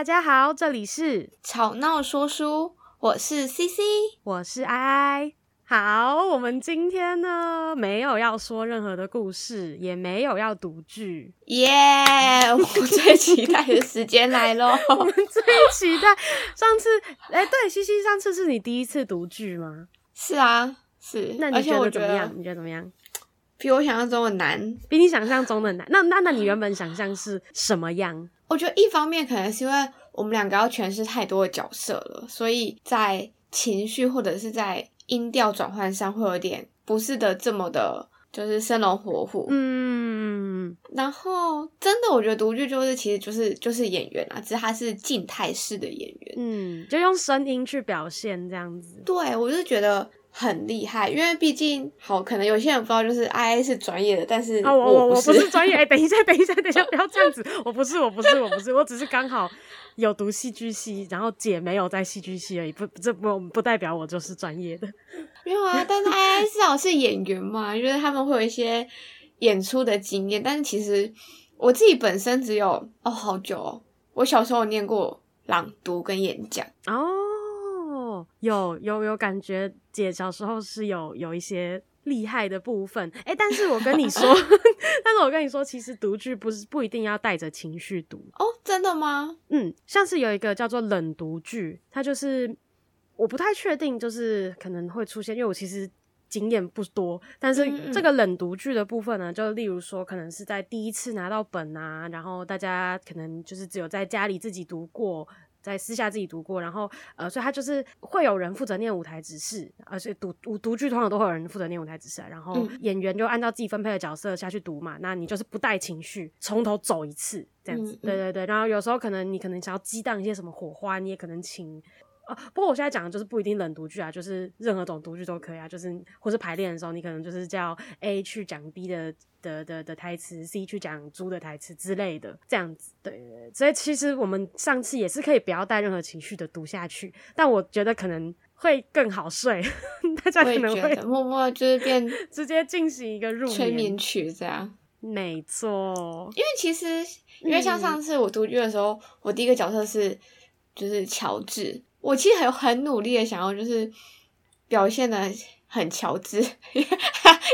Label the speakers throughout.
Speaker 1: 大家好，这里是
Speaker 2: 吵闹说书，我是 CC，
Speaker 1: 我是爱爱。好，我们今天呢，没有要说任何的故事，也没有要读剧，
Speaker 2: 耶、yeah！我最期待的时间来喽，
Speaker 1: 我们最期待。上次，哎、欸，对，CC，上次是你第一次读剧吗？
Speaker 2: 是啊，是。
Speaker 1: 那你觉得怎么样？你觉得怎么样？
Speaker 2: 比我想象中的难，
Speaker 1: 比你想象中的难。那那那你原本想象是什么样？
Speaker 2: 我觉得一方面可能是因为我们两个要诠释太多的角色了，所以在情绪或者是在音调转换上会有点不是的这么的，就是生龙活虎。嗯，然后真的，我觉得独剧就是其实就是就是演员啊，只是他是静态式的演员，
Speaker 1: 嗯，就用声音去表现这样子。
Speaker 2: 对，我就是觉得很厉害，因为毕竟好，可能有些人不知道，就是 I A 是专业的，但是我
Speaker 1: 我我不是专业。哎、欸，等一下，等一下，等一下，不要这样子，我不是，我不是，我不是，我只是刚好。有读戏剧系，然后姐没有在戏剧系而已，不，这不不代表我就是专业的。
Speaker 2: 没有啊，但是 I I 至少是演员嘛，因为他们会有一些演出的经验。但是其实我自己本身只有哦，好久哦，我小时候有念过朗读跟演讲
Speaker 1: 哦，有有有感觉，姐小时候是有有一些。厉害的部分，哎、欸，但是我跟你说，但是我跟你说，其实读剧不是不一定要带着情绪读
Speaker 2: 哦，真的吗？
Speaker 1: 嗯，像是有一个叫做冷读剧，它就是我不太确定，就是可能会出现，因为我其实经验不多，但是这个冷读剧的部分呢，就例如说，可能是在第一次拿到本啊，然后大家可能就是只有在家里自己读过。在私下自己读过，然后呃，所以他就是会有人负责念舞台指示，而且读读读剧通常都会有人负责念舞台指示，然后演员就按照自己分配的角色下去读嘛。那你就是不带情绪，从头走一次这样子。对对对，然后有时候可能你可能想要激荡一些什么火花，你也可能请。啊，不过我现在讲的就是不一定冷读剧啊，就是任何种读剧都可以啊，就是或是排练的时候，你可能就是叫 A 去讲 B 的的的的台词，C 去讲猪的台词之类的，这样子。对，对，所以其实我们上次也是可以不要带任何情绪的读下去，但我觉得可能会更好睡，大家可能会
Speaker 2: 默默就是变
Speaker 1: 直接进行一个入眠
Speaker 2: 催眠曲这样。
Speaker 1: 没错，
Speaker 2: 因为其实因为像上次我读剧的时候，嗯，我第一个角色是就是乔治。我其实很很努力的想要就是表现的很乔治，因为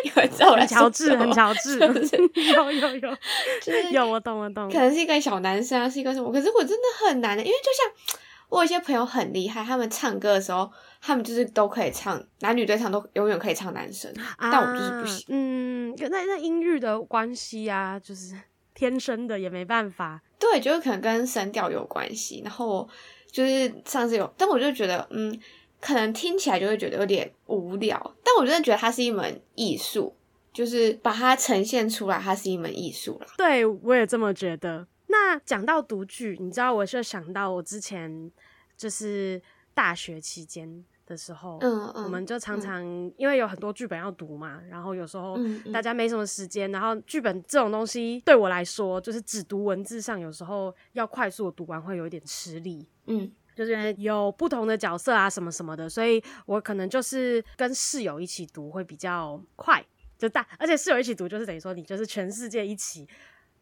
Speaker 2: 因为在我来
Speaker 1: 乔治很乔治，
Speaker 2: 就是、
Speaker 1: 有有有，就是有我懂我懂，
Speaker 2: 可能是一个小男生啊，是一个什么？可是我真的很难的，因为就像我有一些朋友很厉害，他们唱歌的时候，他们就是都可以唱男女对唱，都永远可以唱男生，啊，但我就是不行。
Speaker 1: 嗯，那那音域的关系啊，就是天生的也没办法。
Speaker 2: 对，就是可能跟声调有关系，然后。就是上次有，但我就觉得，嗯，可能听起来就会觉得有点无聊。但我真的觉得它是一门艺术，就是把它呈现出来，它是一门艺术了。
Speaker 1: 对，我也这么觉得。那讲到读剧，你知道，我就想到我之前就是大学期间的时候，嗯嗯，我们就常常、嗯、因为有很多剧本要读嘛，然后有时候大家没什么时间、然后剧本这种东西对我来说，就是只读文字上，有时候要快速的读完会有一点吃力。嗯，就是有不同的角色啊，什么什么的，所以我可能就是跟室友一起读会比较快，就大，而且室友一起读就是等于说你就是全世界一起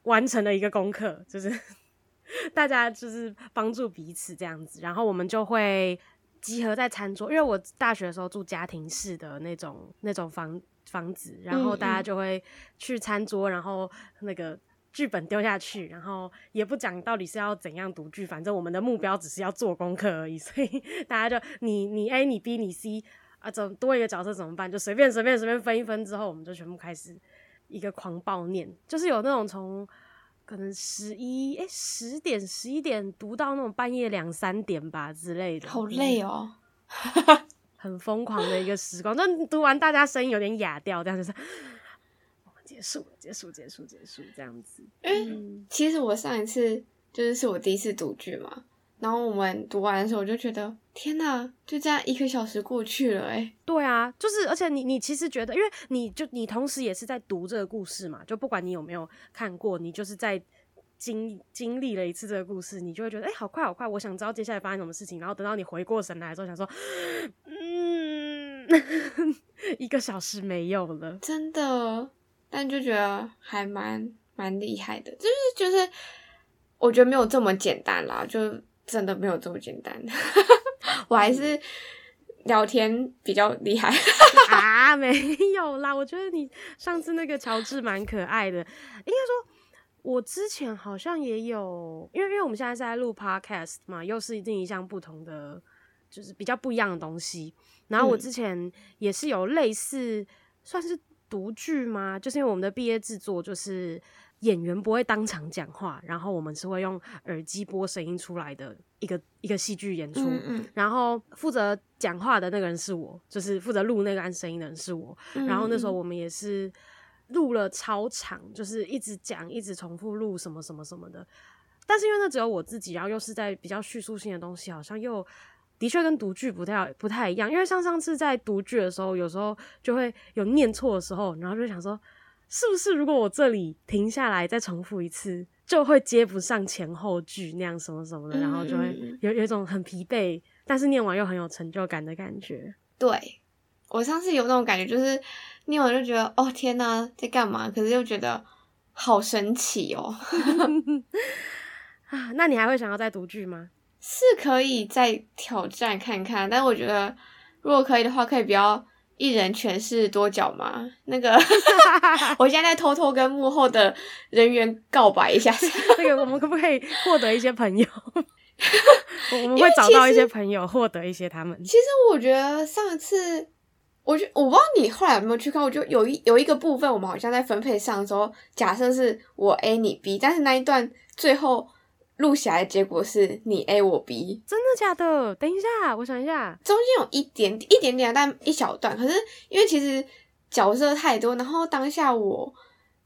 Speaker 1: 完成了一个功课，就是 大家就是帮助彼此这样子，然后我们就会集合在餐桌，因为我大学的时候住家庭式的那种那种房房子，然后大家就会去餐桌，然后那个。剧本丢下去，然后也不讲到底是要怎样读剧，反正我们的目标只是要做功课而已。所以大家就你你 A 你 B 你 C 啊，怎多一个角色怎么办？就随便随便随便分一分之后，我们就全部开始一个狂暴念，就是有那种从可能十一哎十点十一点读到那种半夜两三点吧之类的，
Speaker 2: 好累哦，
Speaker 1: 很疯狂的一个时光。那读完大家声音有点哑掉，这样就是。结束，结束，结束，结束，这样子。
Speaker 2: 嗯，其实我上一次就是是我第一次读剧嘛，然后我们读完的时候，我就觉得天哪，就这样一个小时过去了，哎。
Speaker 1: 对啊，就是，而且你你其实觉得，因为你就你同时也是在读这个故事嘛，就不管你有没有看过，你就是在经经历了一次这个故事，你就会觉得，哎，好快好快，我想知道接下来发生什么事情。然后等到你回过神来的时候，想说，嗯，一个小时没有了，
Speaker 2: 真的。但就觉得还蛮蛮厉害的，就是就是，我觉得没有这么简单啦。就真的没有这么简单，我还是聊天比较厉害
Speaker 1: 啊，没有啦，我觉得你上次那个乔治蛮可爱的，应该说。我之前好像也有，因为因为我们现在是在录 podcast 嘛，又是另一项不同的，就是比较不一样的东西。然后我之前也是有类似，嗯、算是读剧吗？就是因为我们的毕业制作，就是演员不会当场讲话，然后我们是会用耳机播声音出来的一个一个戏剧演出。嗯嗯，然后负责讲话的那个人是我，就是负责录那个按声音的人是我。然后那时候我们也是。录了超长，就是一直讲，一直重复录什么什么什么的。但是因为那只有我自己，然后又是在比较叙述性的东西，好像又的确跟读剧不太不太一样。因为像上次在读剧的时候，有时候就会有念错的时候，然后就想说，是不是如果我这里停下来再重复一次，就会接不上前后句那样什么什么的，然后就会有有一种很疲惫，但是念完又很有成就感的感觉。
Speaker 2: 对，我上次有那种感觉，就是。念完就觉得哦天哪，在干嘛？可是又觉得好神奇哦。
Speaker 1: 啊，那你还会想要再读剧吗？
Speaker 2: 是可以再挑战看看，但我觉得如果可以的话，可以不要一人诠释多角吗。那个，我现在在偷偷跟幕后的人员告白一下，
Speaker 1: 那个我们可不可以获得一些朋友？我们会找到一些朋友，获得一些他们。
Speaker 2: 其实我觉得上次。我觉我不知道你后来有没有去看，我就有一有一个部分，我们好像在分配上的时候，假设是我 A 你 B，但是那一段最后录下来结果是你 A 我 B，
Speaker 1: 真的假的？等一下，我想一下，
Speaker 2: 中间有一点一点点，但一小段，可是因为其实角色太多，然后当下我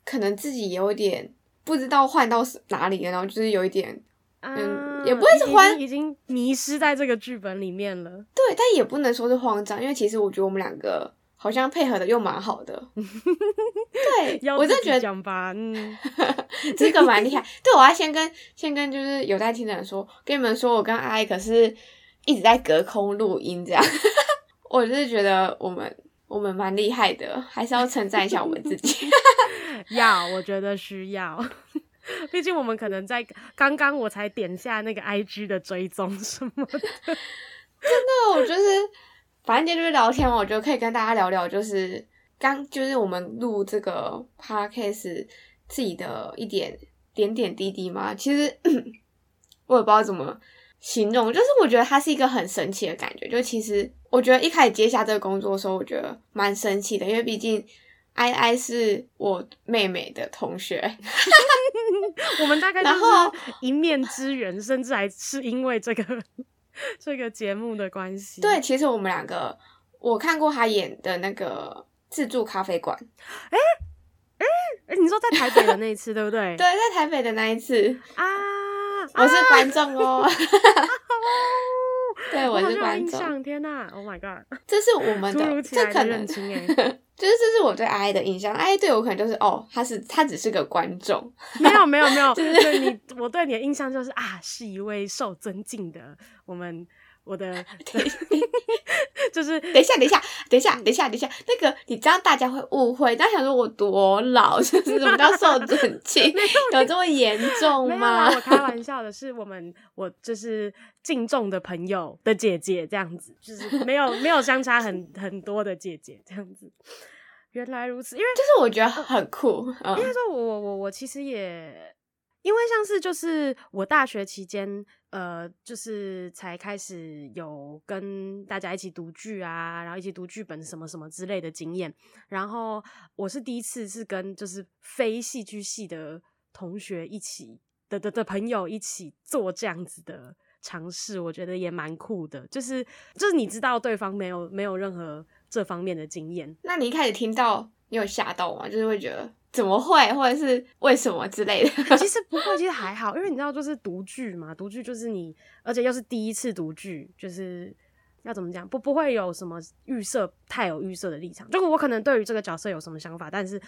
Speaker 2: 可能自己有点不知道换到哪里了，然后就是有一点。嗯，也不会是慌，
Speaker 1: 已经迷失在这个剧本里面了。
Speaker 2: 对，但也不能说是慌张，因为其实我觉得我们两个好像配合的又蛮好的。对，我真的觉得
Speaker 1: 讲吧，嗯，
Speaker 2: 这个蛮厉害。对，我要先跟先跟就是有在听的人说，跟你们说，我跟阿姨可是一直在隔空录音，这样。我就是觉得我们我们蛮厉害的，还是要称赞一下我们自己。
Speaker 1: 要，我觉得需要。毕竟我们可能在刚刚我才点下那个 IG 的追踪什么的，真
Speaker 2: 的，我就是反正今天就是聊天嘛，我觉得可以跟大家聊聊，就是刚就是我们录这个 Podcast 自己的一点点点滴滴嘛。其实 我也不知道怎么形容，就是我觉得它是一个很神奇的感觉。就其实我觉得一开始接下这个工作的时候，我觉得蛮神奇的，因为毕竟。I I 是我妹妹的同学，
Speaker 1: 我们大概 然后一面之缘，甚至还是因为这个 这个节目的关系。
Speaker 2: 对，其实我们两个，我看过他演的那个自助咖啡馆。
Speaker 1: 哎哎哎，你说在台北的那一次，对不对？
Speaker 2: 对，在台北的那一次
Speaker 1: 啊，
Speaker 2: 我是观众哦。啊 对，我是观众。
Speaker 1: 天哪！Oh my god！
Speaker 2: 这是我们的，这可能就是这是我对阿 I 的印象。阿 I 对我可能就是哦，他是他只是个观众。
Speaker 1: 没有没有没有，对你我对你的印象就是啊，是一位受尊敬的我们。我的 就是
Speaker 2: 等一下，等一下，等一下，等一下，等一下，那个你这样大家会误会，大家想说我多老，就是什么叫受尊敬？有这么严重吗？
Speaker 1: 我开玩笑的，是我们我就是敬重的朋友的姐姐这样子，就是没有没有相差很很多的姐姐这样子。原来如此，因为
Speaker 2: 就是我觉得很酷。
Speaker 1: 应该说我我我我其实也。因为像是就是我大学期间，呃，就是才开始有跟大家一起读剧啊，然后一起读剧本什么什么之类的经验。然后我是第一次是跟就是非戏剧系的同学一起的的的朋友一起做这样子的尝试，我觉得也蛮酷的。就是就是你知道对方没有没有任何这方面的经验，
Speaker 2: 那你一开始听到你有吓到吗？就是会觉得。怎么会，或者是为什么之类的？
Speaker 1: 其实不会，其实还好，因为你知道，就是读剧嘛，读剧就是你，而且又是第一次读剧，就是要怎么讲，不不会有什么预设，太有预设的立场。就是我可能对于这个角色有什么想法，但是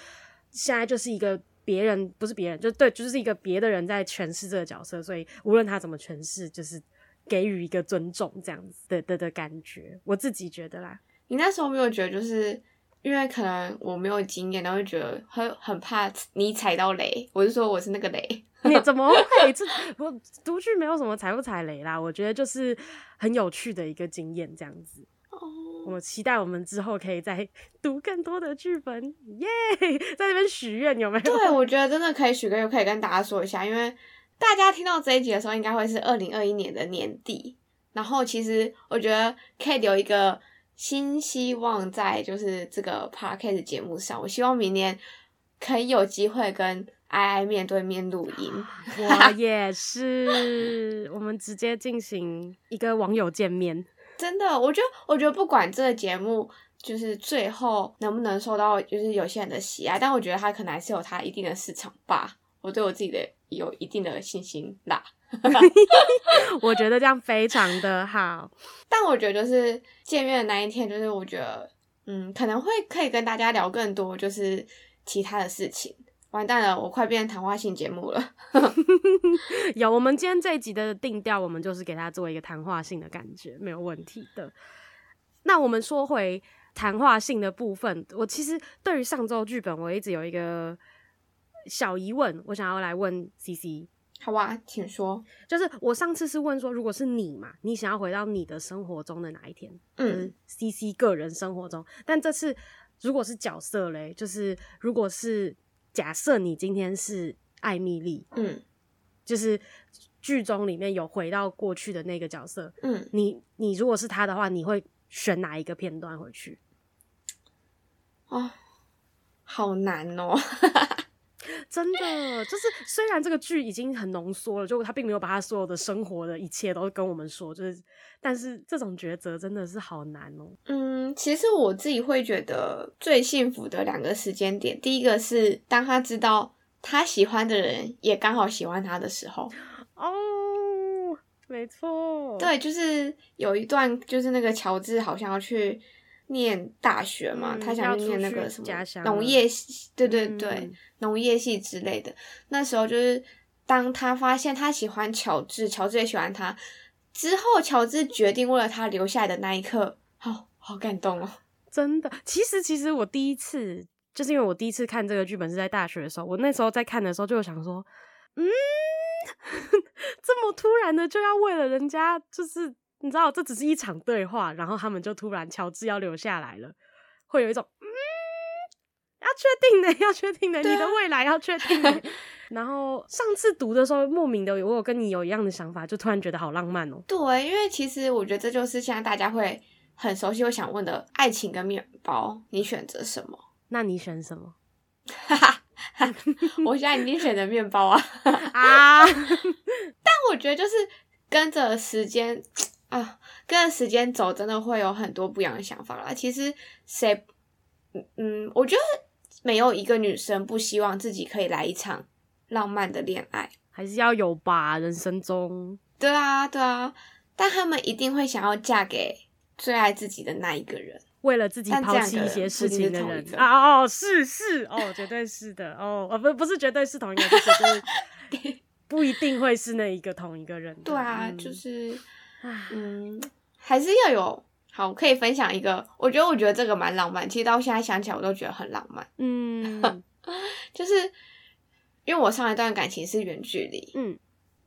Speaker 1: 现在就是一个别人，不是别人，就对，就是一个别的人在诠释这个角色，所以无论他怎么诠释，就是给予一个尊重，这样子的的的感觉，我自己觉得啦。
Speaker 2: 你那时候没有觉得就是？因为可能我没有经验，然后就觉得很很怕你踩到雷。我是说我是那个雷，
Speaker 1: 你怎么会？这我读剧没有什么踩不踩雷啦，我觉得就是很有趣的一个经验，这样子。哦，我期待我们之后可以再读更多的剧本，耶、yeah!！在这边许愿有没有？
Speaker 2: 对，我觉得真的可以许个愿，可以跟大家说一下，因为大家听到这一集的时候，应该会是二零二一年的年底。然后其实我觉得可以留一个。新希望在就是这个 podcast 节目上，我希望明年可以有机会跟爱爱面对面录音。
Speaker 1: 我也是，我们直接进行一个网友见面。
Speaker 2: 真的，我觉得，我觉得不管这个节目就是最后能不能受到就是有些人的喜爱，但我觉得它可能还是有它一定的市场吧。我对我自己的有一定的信心啦。
Speaker 1: 我觉得这样非常的好，
Speaker 2: 但我觉得就是见面的那一天，就是我觉得，嗯，可能会可以跟大家聊更多，就是其他的事情。完蛋了，我快变成谈话性节目了。
Speaker 1: 有，我们今天这一集的定调，我们就是给他做一个谈话性的感觉，没有问题的。那我们说回谈话性的部分，我其实对于上周剧本，我一直有一个小疑问，我想要来问 CC。
Speaker 2: 好啊，请说。
Speaker 1: 就是我上次是问说，如果是你嘛，你想要回到你的生活中的哪一天？嗯，CC 个人生活中。但这次如果是角色嘞，就是如果是假设你今天是艾米丽，嗯，就是剧中里面有回到过去的那个角色，嗯，你你如果是他的话，你会选哪一个片段回去？
Speaker 2: 哦，好难哦。
Speaker 1: 真的就是，虽然这个剧已经很浓缩了，就他并没有把他所有的生活的一切都跟我们说，就是，但是这种抉择真的是好难哦。
Speaker 2: 嗯，其实我自己会觉得最幸福的两个时间点，第一个是当他知道他喜欢的人也刚好喜欢他的时候。
Speaker 1: 哦，没错，
Speaker 2: 对，就是有一段，就是那个乔治好像要去。念大学嘛，嗯、他想去念那个什么农业系，对对对，农、嗯、业系之类的。那时候就是当他发现他喜欢乔治，乔治也喜欢他之后，乔治决定为了他留下来的那一刻，好、哦、好感动哦！
Speaker 1: 真的，其实其实我第一次就是因为我第一次看这个剧本是在大学的时候，我那时候在看的时候就有想说，嗯，这么突然的就要为了人家就是。你知道这只是一场对话，然后他们就突然乔治要留下来了，会有一种嗯，要确定的，要确定的，啊、你的未来要确定的。然后上次读的时候，莫名的我有跟你有一样的想法，就突然觉得好浪漫哦。
Speaker 2: 对，因为其实我觉得这就是现在大家会很熟悉、会想问的爱情跟面包，你选择什么？
Speaker 1: 那你选什么？
Speaker 2: 哈哈，我现在已经选择面包啊 啊！但我觉得就是跟着时间。啊，跟着时间走，真的会有很多不一样的想法啦。其实谁，嗯嗯，我觉得没有一个女生不希望自己可以来一场浪漫的恋爱，
Speaker 1: 还是要有吧，人生中。
Speaker 2: 对啊，对啊，但他们一定会想要嫁给最爱自己的那一个人，
Speaker 1: 为了自己抛弃一些事情的人啊！哦，是是哦，绝对是的哦，哦不不是绝对是同一个，就是 不一定会是那一个同一个人。
Speaker 2: 对啊，嗯、就是。嗯，还是要有好，可以分享一个。我觉得，我觉得这个蛮浪漫。其实到现在想起来，我都觉得很浪漫。嗯，就是因为我上一段感情是远距离。嗯，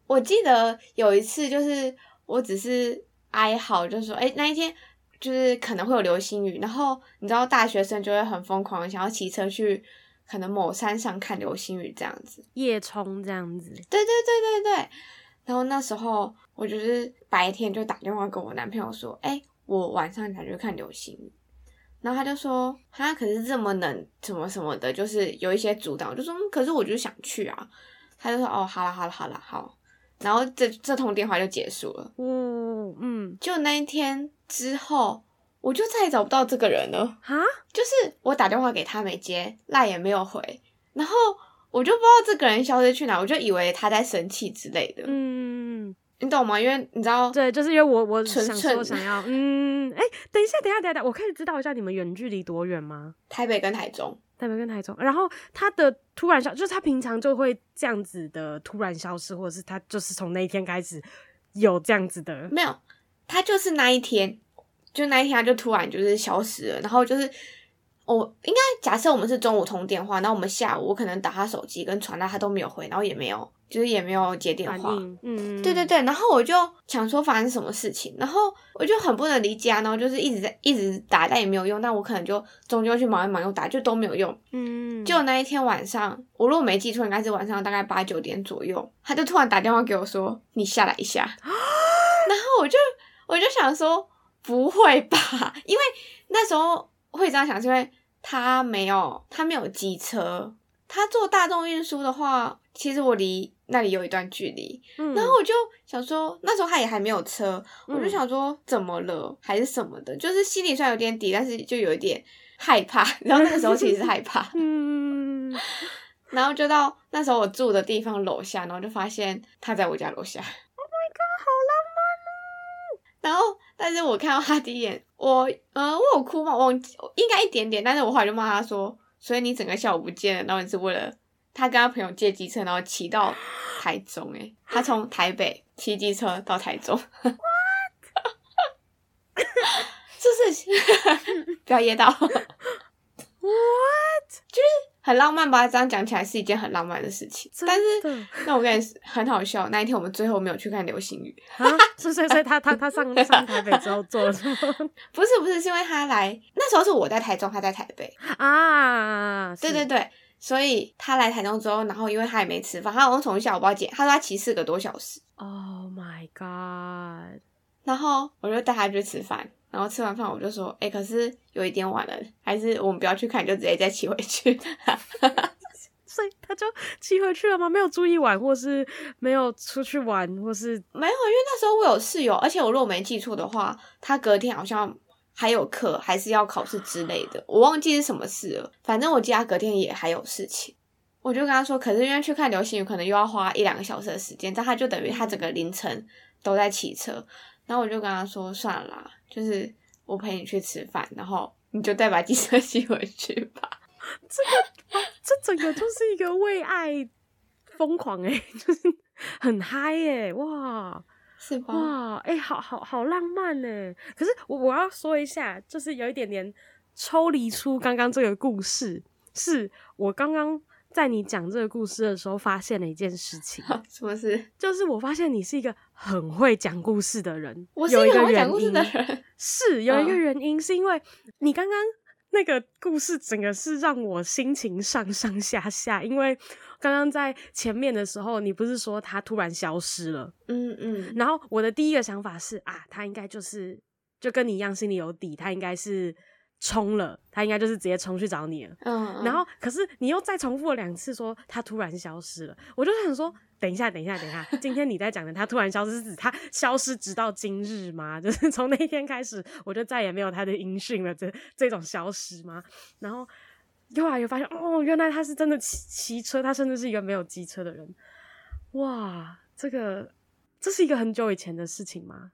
Speaker 2: 我记得有一次，就是我只是哀嚎，就是说，哎、欸，那一天就是可能会有流星雨，然后你知道，大学生就会很疯狂，想要骑车去可能某山上看流星雨这样子，
Speaker 1: 夜冲这样子。
Speaker 2: 对对对对对。然后那时候我就是白天就打电话跟我男朋友说，哎，我晚上想去看流星雨。然后他就说，他可是这么冷，什么什么的，就是有一些阻挡。我就说，可是我就想去啊。他就说，哦，好了好了好了好。然后这这通电话就结束了。嗯嗯。就那一天之后，我就再也找不到这个人了。哈？就是我打电话给他没接，赖也没有回。然后。我就不知道这个人消失去哪，我就以为他在生气之类的。嗯，你懂吗？因为你知道，
Speaker 1: 对，就是因为我我想说想要，嗯，哎、欸，等一下，等一下，等一下，我可以知道一下你们远距离多远吗？
Speaker 2: 台北跟台中，
Speaker 1: 台北跟台中。然后他的突然消，就是他平常就会这样子的突然消失，或者是他就是从那一天开始有这样子的？
Speaker 2: 没有，他就是那一天，就那一天他就突然就是消失了，然后就是。我应该假设我们是中午通电话，然后我们下午我可能打他手机跟传单他都没有回，然后也没有就是也没有接电话，嗯，对对对，然后我就想说发生什么事情，然后我就很不能理解啊，然后就是一直在一直打但也没有用，但我可能就终究去忙一忙又打就都没有用，嗯，就那一天晚上，我如果没记错应该是晚上大概八九点左右，他就突然打电话给我说你下来一下，然后我就我就想说不会吧，因为那时候。会这样想，是因为他没有他没有机车，他坐大众运输的话，其实我离那里有一段距离。嗯，然后我就想说，那时候他也还没有车，我就想说怎么了，还是什么的，就是心里虽然有点底，但是就有一点害怕。然后那个时候其实是害怕，嗯，然后就到那时候我住的地方楼下，然后就发现他在我家楼下。
Speaker 1: Oh my god，好浪漫哦！
Speaker 2: 然后。但是我看到他第一眼，我呃，我有哭吗？我忘记，应该一点点。但是我后来就骂他说：“所以你整个下午不见了，然后你是为了他跟他朋友借机车，然后骑到台中？诶他从台北骑机车到台中。What？这 是 不要噎到。What？就是。很浪漫吧？这样讲起来是一件很浪漫的事情。但是，那我跟你很好笑。那一天我们最后没有去看流星雨。
Speaker 1: 所以，所以他他他上上台北之后做了什么？
Speaker 2: 不是不是，是因为他来那时候是我在台中，他在台北
Speaker 1: 啊。
Speaker 2: 对对对，所以他来台中之后，然后因为他也没吃饭，他好像从下午不知道几，他说他骑四个多小时。
Speaker 1: Oh my god！
Speaker 2: 然后我就带他去吃饭。然后吃完饭我就说，哎、欸，可是有一点晚了，还是我们不要去看，就直接再骑回去。
Speaker 1: 所以他就骑回去了吗？没有住一晚，或是没有出去玩，或是
Speaker 2: 没有？因为那时候我有室友，而且我如果没记错的话，他隔天好像还有课，还是要考试之类的，我忘记是什么事了。反正我记得他隔天也还有事情，我就跟他说，可是因为去看流星雨，可能又要花一两个小时的时间，但他就等于他整个凌晨都在骑车。然后我就跟他说：“算了啦，就是我陪你去吃饭，然后你就再把机车骑回去吧。”
Speaker 1: 这个，这整个就是一个为爱疯狂诶，就是很嗨诶，哇，
Speaker 2: 是吧？
Speaker 1: 哇，诶，好好好浪漫诶。可是我我要说一下，就是有一点点抽离出刚刚这个故事，是我刚刚。在你讲这个故事的时候，发现了一件事情。
Speaker 2: 什么事？
Speaker 1: 就是我发现你是一个很会讲故事的人。
Speaker 2: 我是一个很会讲故事的人。
Speaker 1: 是有一个原因，是因为你刚刚那个故事，整个是让我心情上上下下。因为刚刚在前面的时候，你不是说他突然消失了？嗯嗯。然后我的第一个想法是啊，他应该就是就跟你一样，心里有底，他应该是。冲了，他应该就是直接冲去找你了。嗯，然后可是你又再重复了两次，说他突然消失了。我就想说，等一下，等一下，等一下，今天你在讲的他突然消失是指他消失直到今日吗？就是从那一天开始，我就再也没有他的音讯了。这这种消失吗？然后又来又发现，哦，原来他是真的骑骑车，他甚至是一个没有机车的人。哇，这个这是一个很久以前的事情吗？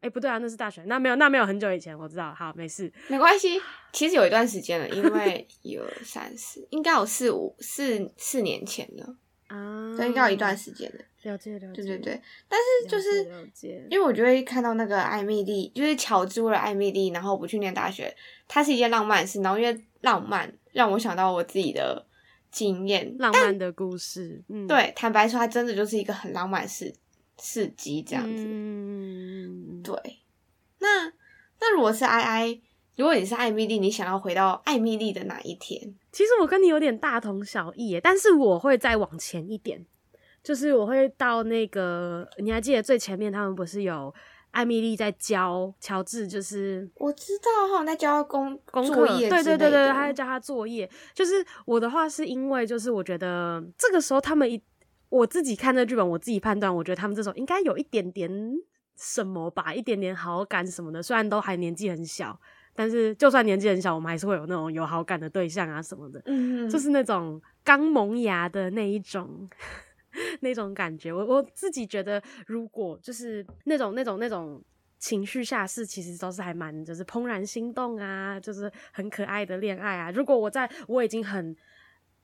Speaker 1: 哎、欸，不对啊，那是大学，那没有，那没有很久以前，我知道，好，没事，
Speaker 2: 没关系。其实有一段时间了，因为 有三四，应该有四五四四年前了啊，所以应该有一段时间了。
Speaker 1: 了解了解，
Speaker 2: 对对对。但是就是，因为我觉得看到那个艾米丽，就是乔治为了艾米丽，然后不去念大学，它是一件浪漫事。然后因为浪漫，让我想到我自己的经验，
Speaker 1: 浪漫的故事。嗯，
Speaker 2: 对，坦白说，它真的就是一个很浪漫的事。刺激这样子，嗯，对。那那如果是 I I，，如果你是艾米丽，你想要回到艾米丽的哪一天？
Speaker 1: 其实我跟你有点大同小异耶，但是我会再往前一点，就是我会到那个，你还记得最前面他们不是有艾米丽在教乔治，就是
Speaker 2: 我知道哈，在教他功
Speaker 1: 功课，对对对对，他在教他作业。就是我的话是因为，就是我觉得这个时候他们一。我自己看这剧本，我自己判断，我觉得他们这种应该有一点点什么吧，一点点好感什么的。虽然都还年纪很小，但是就算年纪很小，我们还是会有那种有好感的对象啊什么的。嗯，就是那种刚萌芽的那一种 那种感觉。我我自己觉得，如果就是那种那种那种情绪下是，其实都是还蛮就是怦然心动啊，就是很可爱的恋爱啊。如果我在我已经很。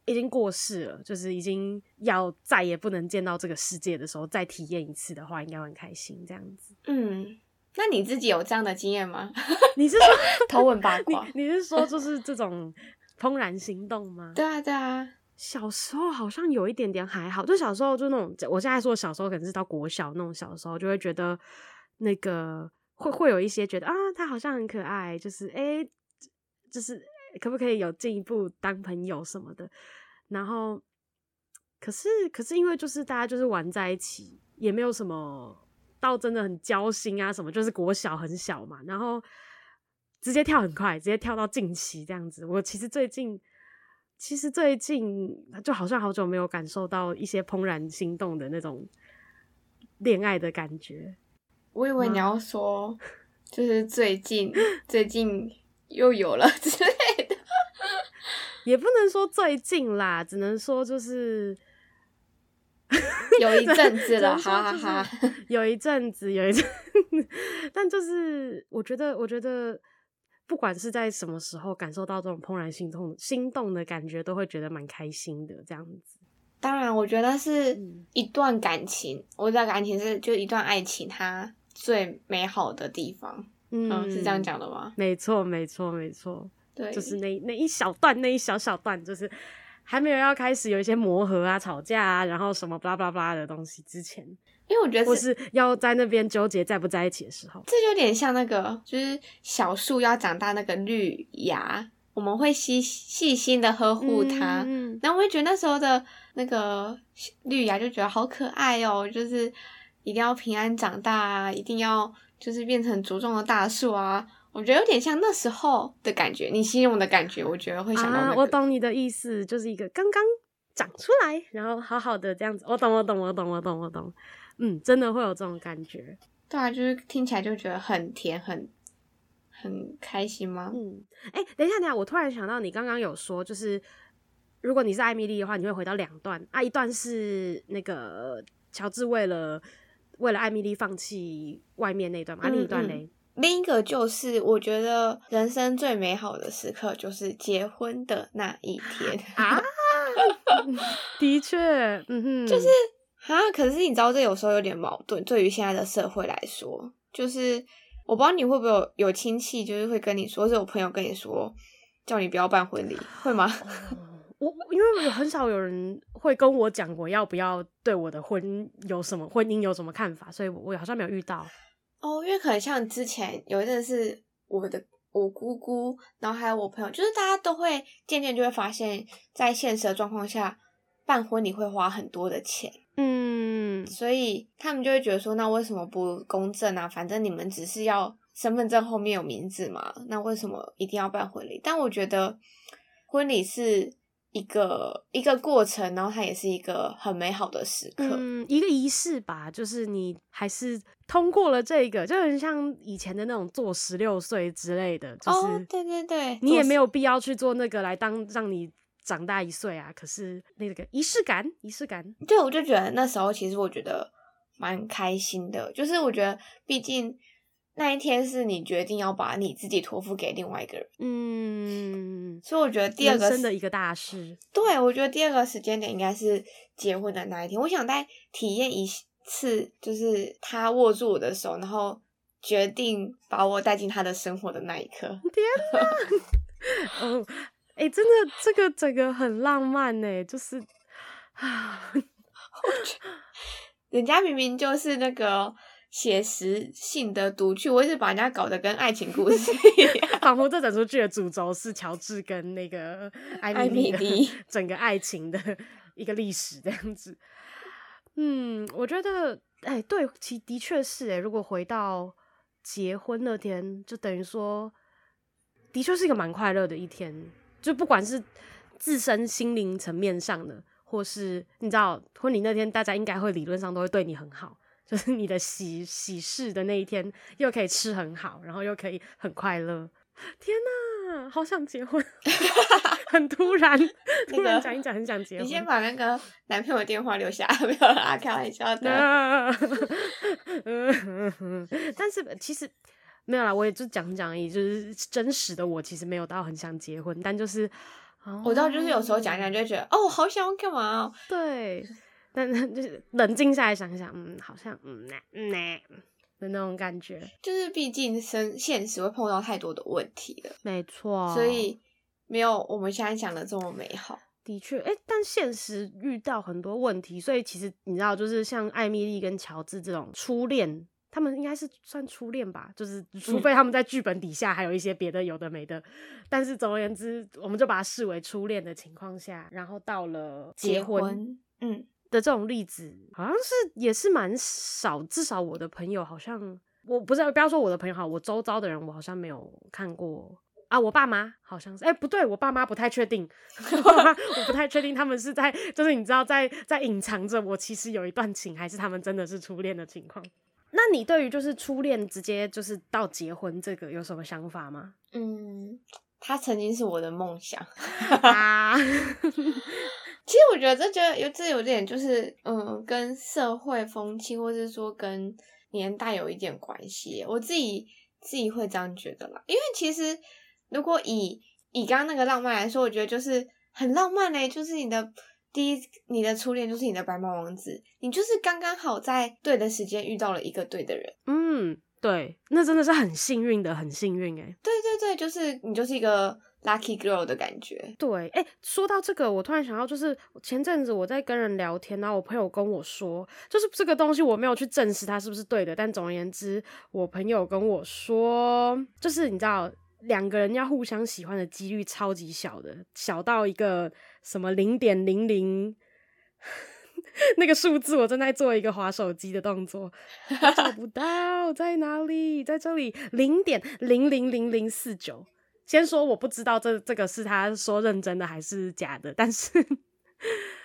Speaker 1: 已经过世了，就是已经要再也不能见到这个世界的时候，再体验一次的话，应该会很开心这样子。
Speaker 2: 嗯，那你自己有这样的经验吗？
Speaker 1: 你是说
Speaker 2: 偷吻八卦？
Speaker 1: 你你是说就是这种怦然心动吗？
Speaker 2: 对啊，对啊。
Speaker 1: 小时候好像有一点点还好，就小时候就那种，我现在说小时候可能是到国小那种小时候，就会觉得那个会会有一些觉得啊，他好像很可爱，就是哎、欸，就是可不可以有进一步当朋友什么的。然后，可是可是因为就是大家就是玩在一起，也没有什么到真的很交心啊什么，就是国小很小嘛，然后直接跳很快，直接跳到近期这样子。我其实最近。其实最近就好像好久没有感受到一些怦然心动的那种恋爱的感觉。
Speaker 2: 我以为你要说，就是最近最近又有了之
Speaker 1: 也不能说最近啦，只能说就是
Speaker 2: 有一阵子了，哈哈哈，
Speaker 1: 有一阵子，有一阵，但就是我觉得，我觉得。不管是在什么时候感受到这种怦然心动、心动的感觉，都会觉得蛮开心的。这样子，
Speaker 2: 当然，我觉得是一段感情，嗯、我觉得感情是就一段爱情，它最美好的地方。嗯，嗯，是这样讲的吗？
Speaker 1: 没错，没错，没错。
Speaker 2: 对，
Speaker 1: 就是那那一小段，那一小小段，就是还没有要开始有一些磨合啊、吵架啊，然后什么巴拉巴拉巴拉的东西之前。
Speaker 2: 因为我觉得，
Speaker 1: 或是要在那边纠结在不在一起的时候，
Speaker 2: 这就有点像那个，就是小树要长大那个绿芽，我们会细细心的呵护它。嗯，然后我会觉得那时候的那个绿芽就觉得好可爱哦，就是一定要平安长大啊，一定要就是变成茁壮的大树啊。我觉得有点像那时候的感觉，你形容的感觉，我觉得会想到那个。
Speaker 1: 啊，我懂你的意思，就是一个刚刚长出来，然后好好的这样子。我懂，我懂，我懂，我懂，我懂。嗯，真的会有这种感觉，
Speaker 2: 对啊，就是听起来就觉得很甜，很很开心吗？
Speaker 1: 嗯，哎、欸，等一下，等一下，我突然想到，你刚刚有说，就是如果你是艾米丽的话，你会回到两段啊，一段是那个乔治为了为了艾米丽放弃外面那段嘛，另一段嘞，
Speaker 2: 另一个就是我觉得人生最美好的时刻就是结婚的那一天 啊，
Speaker 1: 的确，嗯哼，
Speaker 2: 就是。啊！可是你知道，这有时候有点矛盾。对于现在的社会来说，就是我不知道你会不会有有亲戚，就是会跟你说，是有朋友跟你说，叫你不要办婚礼，会吗？
Speaker 1: 我因为很少有人会跟我讲，我要不要对我的婚有什么婚姻有什么看法，所以我好像没有遇到。
Speaker 2: 哦，因为可能像之前有一阵是我的我姑姑，然后还有我朋友，就是大家都会渐渐就会发现，在现实的状况下，办婚礼会花很多的钱。嗯，所以他们就会觉得说，那为什么不公证啊？反正你们只是要身份证后面有名字嘛，那为什么一定要办婚礼？但我觉得婚礼是一个一个过程，然后它也是一个很美好的时刻，
Speaker 1: 嗯，一个仪式吧。就是你还是通过了这个，就很像以前的那种做十六岁之类的，就是、哦、
Speaker 2: 对对对，
Speaker 1: 你也没有必要去做那个来当让你。长大一岁啊，可是那个仪式感，仪式感，
Speaker 2: 对，我就觉得那时候其实我觉得蛮开心的，就是我觉得毕竟那一天是你决定要把你自己托付给另外一个人，嗯，所以我觉得第二
Speaker 1: 个真的一个大事，
Speaker 2: 对，我觉得第二个时间点应该是结婚的那一天，我想再体验一次，就是他握住我的手，然后决定把我带进他的生活的那一刻，
Speaker 1: 天哪，哦。哎、欸，真的，这个整个很浪漫呢，就是啊，
Speaker 2: 人家明明就是那个写实性的读剧，我一直把人家搞得跟爱情故事一样，
Speaker 1: 仿佛这整出剧的主轴是乔治跟那个艾米丽 整个爱情的一个历史这样子。嗯，我觉得，哎、欸，对，其的确是哎，如果回到结婚那天，就等于说，的确是一个蛮快乐的一天。就不管是自身心灵层面上的，或是你知道婚礼那天，大家应该会理论上都会对你很好，就是你的喜喜事的那一天，又可以吃很好，然后又可以很快乐。天哪，好想结婚，很突然，突然讲一讲，很想结婚。
Speaker 2: 你先把那个男朋友的电话留下，没有啦，开玩笑的。
Speaker 1: 但是其实。没有啦，我也就讲讲而已，就是真实的我其实没有到很想结婚，但就是、
Speaker 2: 哦、我知道，就是有时候讲讲就会觉得哦，好想要干嘛哦。
Speaker 1: 对，但 就是冷静下来想一想，嗯，好像嗯呐嗯呐的那种感觉。
Speaker 2: 就是毕竟生现实会碰到太多的问题了，
Speaker 1: 没错，
Speaker 2: 所以没有我们现在想的这么美好。
Speaker 1: 的确，哎、欸，但现实遇到很多问题，所以其实你知道，就是像艾米丽跟乔治这种初恋。他们应该是算初恋吧，就是除非他们在剧本底下还有一些别的有的没的，嗯、但是总而言之，我们就把它视为初恋的情况下，然后到了结婚，结婚嗯的这种例子，好像是也是蛮少，至少我的朋友好像，我不是不要说我的朋友好，我周遭的人我好像没有看过啊，我爸妈好像是，哎、欸、不对，我爸妈不太确定，我不太确定他们是在，就是你知道在在隐藏着我其实有一段情，还是他们真的是初恋的情况。那你对于就是初恋直接就是到结婚这个有什么想法吗？
Speaker 2: 嗯，他曾经是我的梦想。啊，其实我觉得这觉得有这有点就是嗯，跟社会风气或是说跟年代有一点关系。我自己自己会这样觉得啦，因为其实如果以以刚刚那个浪漫来说，我觉得就是很浪漫嘞，就是你的。第一，你的初恋就是你的白马王子，你就是刚刚好在对的时间遇到了一个对的人。
Speaker 1: 嗯，对，那真的是很幸运的，很幸运哎。
Speaker 2: 对对对，就是你就是一个 lucky girl 的感觉。
Speaker 1: 对，哎，说到这个，我突然想到，就是前阵子我在跟人聊天，然后我朋友跟我说，就是这个东西我没有去证实它是不是对的，但总而言之，我朋友跟我说，就是你知道。两个人要互相喜欢的几率超级小的，小到一个什么零点零零 那个数字，我正在做一个划手机的动作，找不到在哪里，在这里零点零零零零四九。先说我不知道这这个是他说认真的还是假的，但是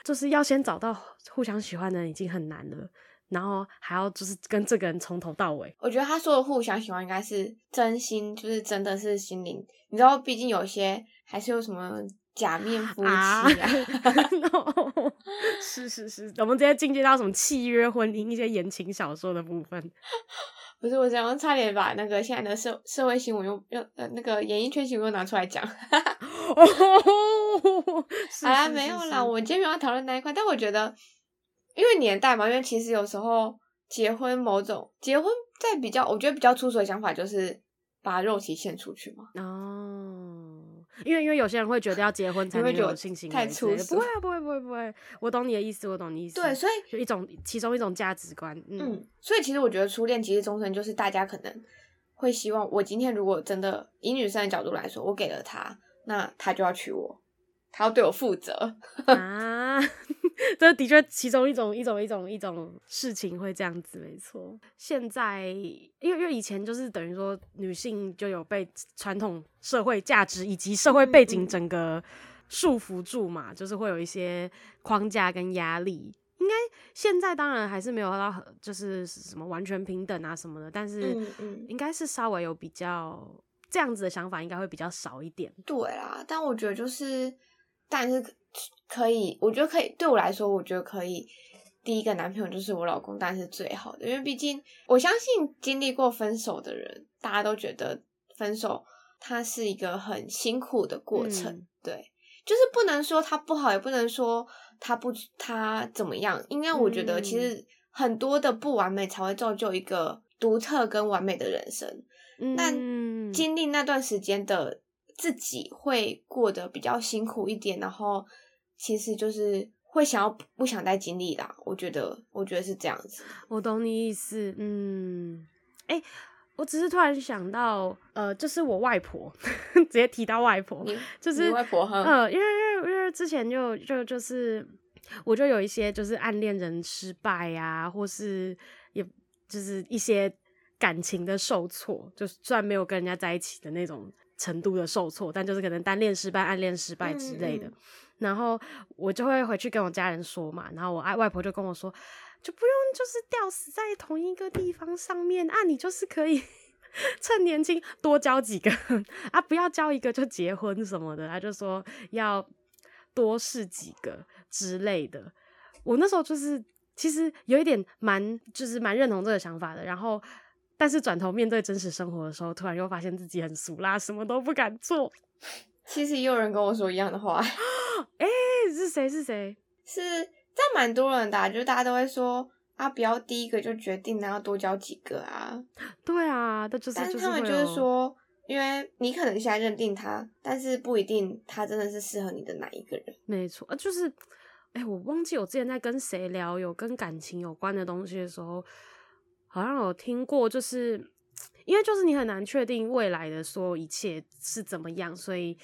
Speaker 1: 就是要先找到互相喜欢的人已经很难了。然后还要就是跟这个人从头到尾，
Speaker 2: 我觉得他说的互相喜欢应该是真心，就是真的是心灵。你知道，毕竟有些还是有什么假面夫妻啊。
Speaker 1: no, 是是是，我们直接进阶到什么契约婚姻一些言情小说的部分。
Speaker 2: 不是，我想要差点把那个现在的社社会新闻用用呃那个演艺圈新闻拿出来讲。好啦，没有啦，我们今天没有要讨论那一块，但我觉得。因为年代嘛，因为其实有时候结婚，某种结婚在比较，我觉得比较粗俗的想法就是把肉体献出去嘛。
Speaker 1: 哦，因为因为有些人会觉得要结婚才会有性行为，
Speaker 2: 太粗俗。
Speaker 1: 不会啊，不会不会不会，我懂你的意思，我懂你意思。
Speaker 2: 对，所以
Speaker 1: 就一种其中一种价值观。嗯，
Speaker 2: 嗯，所以其实我觉得初恋其实终身，就是大家可能会希望，我今天如果真的以女生的角度来说，我给了他，那他就要娶我，他要对我负责
Speaker 1: 啊。这的确，其中一种一种一种一种事情会这样子，没错。现在，因为因为以前就是等于说，女性就有被传统社会价值以及社会背景整个束缚住嘛，就是会有一些框架跟压力。应该现在当然还是没有到就是什么完全平等啊什么的，但是应该是稍微有比较这样子的想法，应该会比较少一点。
Speaker 2: 对啊，但我觉得就是，但是。可以，我觉得可以。对我来说，我觉得可以。第一个男朋友就是我老公，但是最好的，因为毕竟我相信经历过分手的人，大家都觉得分手它是一个很辛苦的过程。嗯、对，就是不能说他不好，也不能说他不他怎么样。因为我觉得其实很多的不完美才会造就一个独特跟完美的人生。嗯、但经历那段时间的。自己会过得比较辛苦一点，然后其实就是会想要不想再经历啦。我觉得，我觉得是这样子。
Speaker 1: 我懂你意思，嗯，哎、欸，我只是突然想到，呃，就是我外婆，直接提到外婆，就是
Speaker 2: 外婆哈，
Speaker 1: 呃，因为因为因为之前就就就是，我就有一些就是暗恋人失败啊，或是也就是一些感情的受挫，就是虽然没有跟人家在一起的那种。程度的受挫，但就是可能单恋失败、暗恋失败之类的，嗯、然后我就会回去跟我家人说嘛，然后我爱外婆就跟我说，就不用就是吊死在同一个地方上面啊，你就是可以 趁年轻多交几个 啊，不要交一个就结婚什么的，他就说要多试几个之类的。我那时候就是其实有一点蛮就是蛮认同这个想法的，然后。但是转头面对真实生活的时候，突然又发现自己很俗啦，什么都不敢做。
Speaker 2: 其实也有人跟我说一样的话，哎、
Speaker 1: 欸，是谁？是谁？
Speaker 2: 是在蛮多人的、啊，就是大家都会说啊，不要第一个就决定，然后多交几个啊。
Speaker 1: 对啊，但就是，
Speaker 2: 但是他们就是说，因为你可能现在认定他，但是不一定他真的是适合你的哪一个人。
Speaker 1: 没错，就是，哎、欸，我忘记我之前在跟谁聊有跟感情有关的东西的时候，好像有听过，就是因为就是你很难确定未来的所有一切是怎么样，所以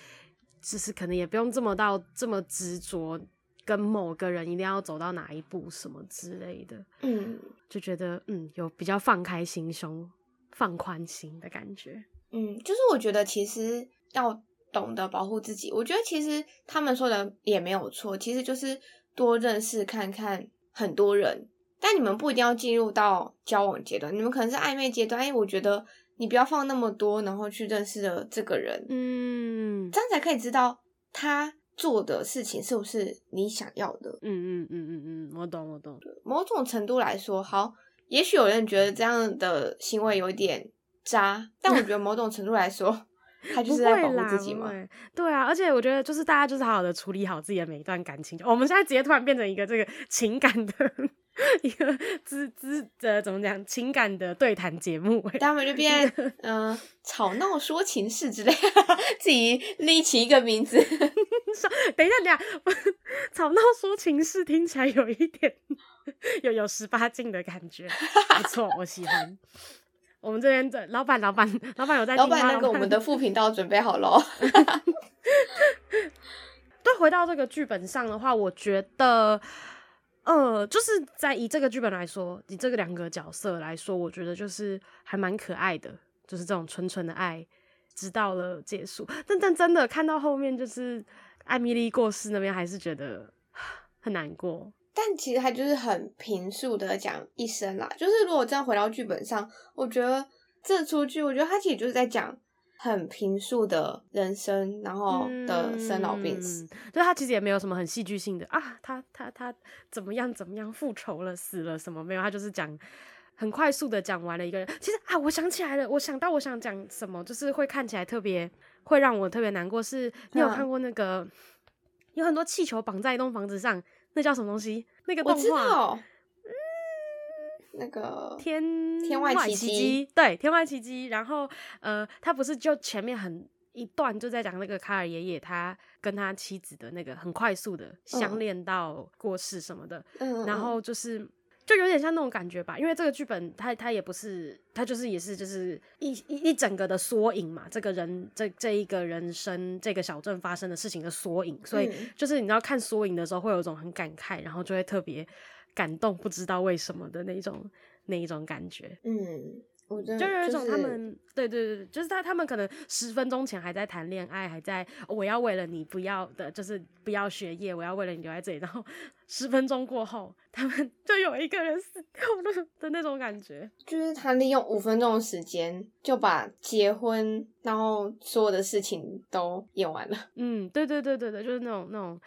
Speaker 1: 就是可能也不用这么到这么执着。跟某个人一定要走到哪一步什么之类的，
Speaker 2: 嗯，
Speaker 1: 就觉得嗯有比较放开心胸、放宽心的感觉，
Speaker 2: 嗯，就是我觉得其实要懂得保护自己。我觉得其实他们说的也没有错，其实就是多认识看看很多人，但你们不一定要进入到交往阶段，你们可能是暧昧阶段。哎，我觉得你不要放那么多，然后去认识了这个人，
Speaker 1: 嗯，
Speaker 2: 这样才可以知道他。做的事情是不是你想要的？
Speaker 1: 嗯嗯嗯嗯嗯，我懂我懂。
Speaker 2: 某种程度来说，好，也许有人觉得这样的行为有点渣，但我觉得某种程度来说，他就是在保护自己嘛。
Speaker 1: 对啊，而且我觉得就是大家就是好好的处理好自己的每一段感情。我们现在直接突然变成一个这个情感的。一个滋滋的怎么讲情感的对谈节目，
Speaker 2: 他们就变嗯、呃、吵闹说情事之类，自己立起一个名字。
Speaker 1: 等一下，等一下，吵闹说情事听起来有一点有有十八禁的感觉，不错，我喜欢。我们这边的老板，老板，老板有在听吗？
Speaker 2: 老板，那个我们的副频道准备好了。
Speaker 1: 对，回到这个剧本上的话，我觉得。呃，就是在以这个剧本来说，以这个两个角色来说，我觉得就是还蛮可爱的，就是这种纯纯的爱，直到了结束。但但真的看到后面，就是艾米丽过世那边，还是觉得很难过。
Speaker 2: 但其实他就是很平素的讲一生啦。就是如果这样回到剧本上，我觉得这出剧，我觉得他其实就是在讲。很平素的人生，然后的生老病死，
Speaker 1: 嗯，对，他其实也没有什么很戏剧性的啊，他他他怎么样怎么样复仇了，死了什么没有，他就是讲很快速的讲完了一个人。其实啊，我想起来了，我想到我想讲什么，就是会看起来特别会让我特别难过。是你有看过那个、嗯、有很多气球绑在一栋房子上，那叫什么东西？那个动画。
Speaker 2: 那个
Speaker 1: 天
Speaker 2: 天外奇迹，
Speaker 1: 对，天外奇迹。然后，呃，他不是就前面很一段就在讲那个卡尔爷爷，他跟他妻子的那个很快速的相恋到过世什么的。
Speaker 2: 嗯，
Speaker 1: 然后就是就有点像那种感觉吧，因为这个剧本他他也不是，他就是也是就是一一一整个的缩影嘛，这个人这这一个人生这个小镇发生的事情的缩影，所以就是你知道看缩影的时候会有一种很感慨，然后就会特别。感动不知道为什么的那种那一种感觉，
Speaker 2: 嗯，我觉得
Speaker 1: 就有一种他们，就是、对对对，就是他他们可能十分钟前还在谈恋爱，还在我要为了你不要的，就是不要学业，我要为了你留在这里，然后十分钟过后，他们就有一个人死掉了的那种感觉，
Speaker 2: 就是他利用五分钟的时间就把结婚，然后所有的事情都演完了，
Speaker 1: 嗯，对对对对对，就是那种那种。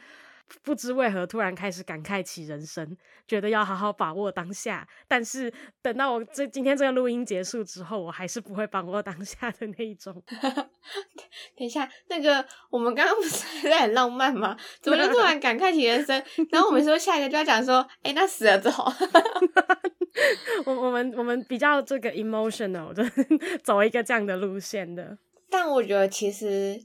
Speaker 1: 不知为何突然开始感慨起人生，觉得要好好把握当下。但是等到我这今天这个录音结束之后，我还是不会把握当下的那一种。
Speaker 2: 等一下，那个我们刚刚不是还 在很浪漫吗？怎么就突然感慨起人生？然后我们说下一个就要讲说，哎、欸，那死了之后，
Speaker 1: 我我们我们比较这个 emotional 的走一个这样的路线的。
Speaker 2: 但我觉得其实，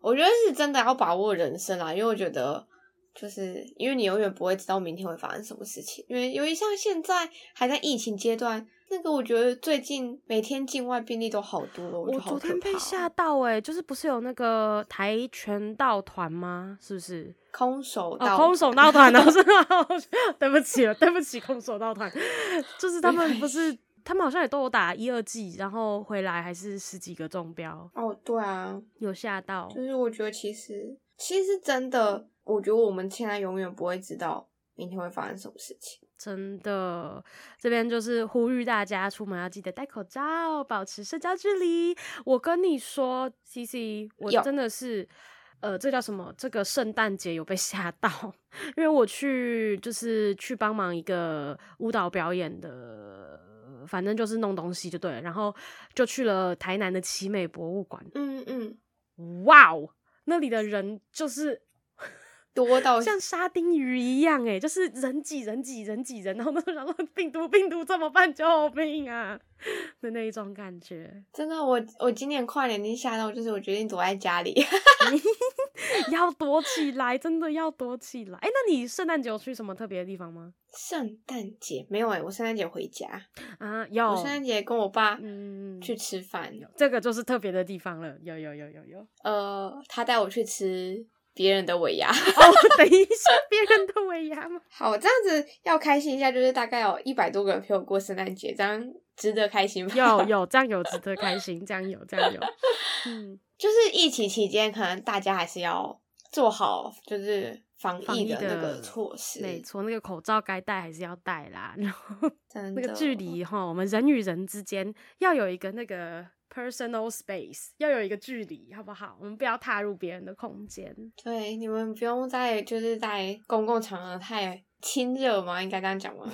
Speaker 2: 我觉得是真的要把握人生啦，因为我觉得。就是因为你永远不会知道明天会发生什么事情，因为由于像现在还在疫情阶段，那个我觉得最近每天境外病例都好多了，我，
Speaker 1: 我昨天被吓到哎、欸，就是不是有那个跆拳道团吗？是不是
Speaker 2: 空手道、
Speaker 1: 哦？空手道团啊？是吗？对不起了，对不起，空手道团，就是他们不是，他们好像也都有打一二季，然后回来还是十几个中标。
Speaker 2: 哦，对啊，
Speaker 1: 有吓到，
Speaker 2: 就是我觉得其实其实真的。我觉得我们现在永远不会知道明天会发生什么事情。
Speaker 1: 真的，这边就是呼吁大家出门要记得戴口罩，保持社交距离。我跟你说，CC，我真的是，呃，这叫什么？这个圣诞节有被吓到，因为我去就是去帮忙一个舞蹈表演的，反正就是弄东西就对了，然后就去了台南的奇美博物馆。
Speaker 2: 嗯嗯，
Speaker 1: 哇哦，那里的人就是。
Speaker 2: 多到
Speaker 1: 像沙丁鱼一样，哎，就是人挤人挤人挤人，然后那时候想说病毒病毒怎么办？救命啊！的那一种感觉，
Speaker 2: 真的，我我今年跨年已经吓到，就是我决定躲在家里，
Speaker 1: 要躲起来，真的要躲起来。哎、欸，那你圣诞节有去什么特别的地方吗？
Speaker 2: 圣诞节没有哎、欸，我圣诞节回家
Speaker 1: 啊，有。
Speaker 2: 我圣诞节跟我爸嗯去吃饭，
Speaker 1: 这个就是特别的地方了。有有有有有，
Speaker 2: 呃，他带我去吃。别人的尾牙
Speaker 1: 哦，等一下，别人的尾牙吗？
Speaker 2: 好，这样子要开心一下，就是大概有一百多个人陪我过圣诞节，这样值得开心吗？
Speaker 1: 有有，这样有值得开心，这样有这样有。嗯，
Speaker 2: 就是疫情期间，可能大家还是要做好，就是防疫的那个措施。
Speaker 1: 没错，那个口罩该戴还是要戴啦。然后那个距离哈，我们人与人之间要有一个那个。Personal space 要有一个距离，好不好？我们不要踏入别人的空间。
Speaker 2: 对，你们不用在就是在公共场合太亲热嘛？应该这样讲吗？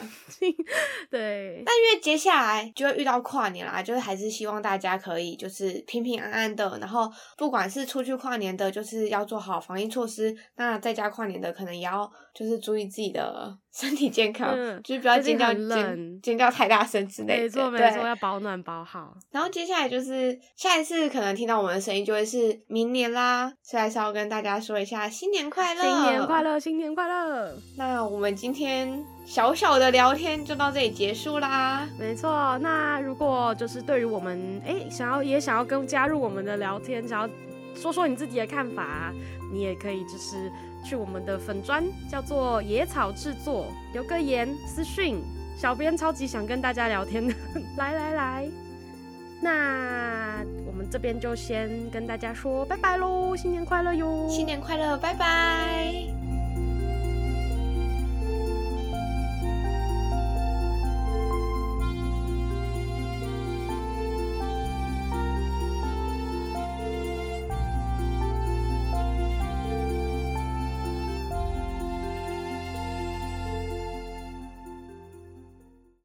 Speaker 1: 对。
Speaker 2: 但因为接下来就会遇到跨年啦，就是还是希望大家可以就是平平安安的，然后不管是出去跨年的，就是要做好防疫措施；那在家跨年的，可能也要就是注意自己的。身体健康，嗯、就是不要尖叫尖尖叫太大声之类的。
Speaker 1: 没错没错，要保暖保好。
Speaker 2: 然后接下来就是下一次可能听到我们的声音就会是明年啦，所以还是要跟大家说一下新年快乐，
Speaker 1: 新年快乐，新年快乐。
Speaker 2: 那我们今天小小的聊天就到这里结束啦。
Speaker 1: 没错，那如果就是对于我们哎、欸、想要也想要跟加入我们的聊天，想要说说你自己的看法，你也可以就是。去我们的粉专叫做野草制作，留个言私讯，小编超级想跟大家聊天的，来来来，那我们这边就先跟大家说拜拜喽，新年快乐哟，
Speaker 2: 新年快乐，拜拜。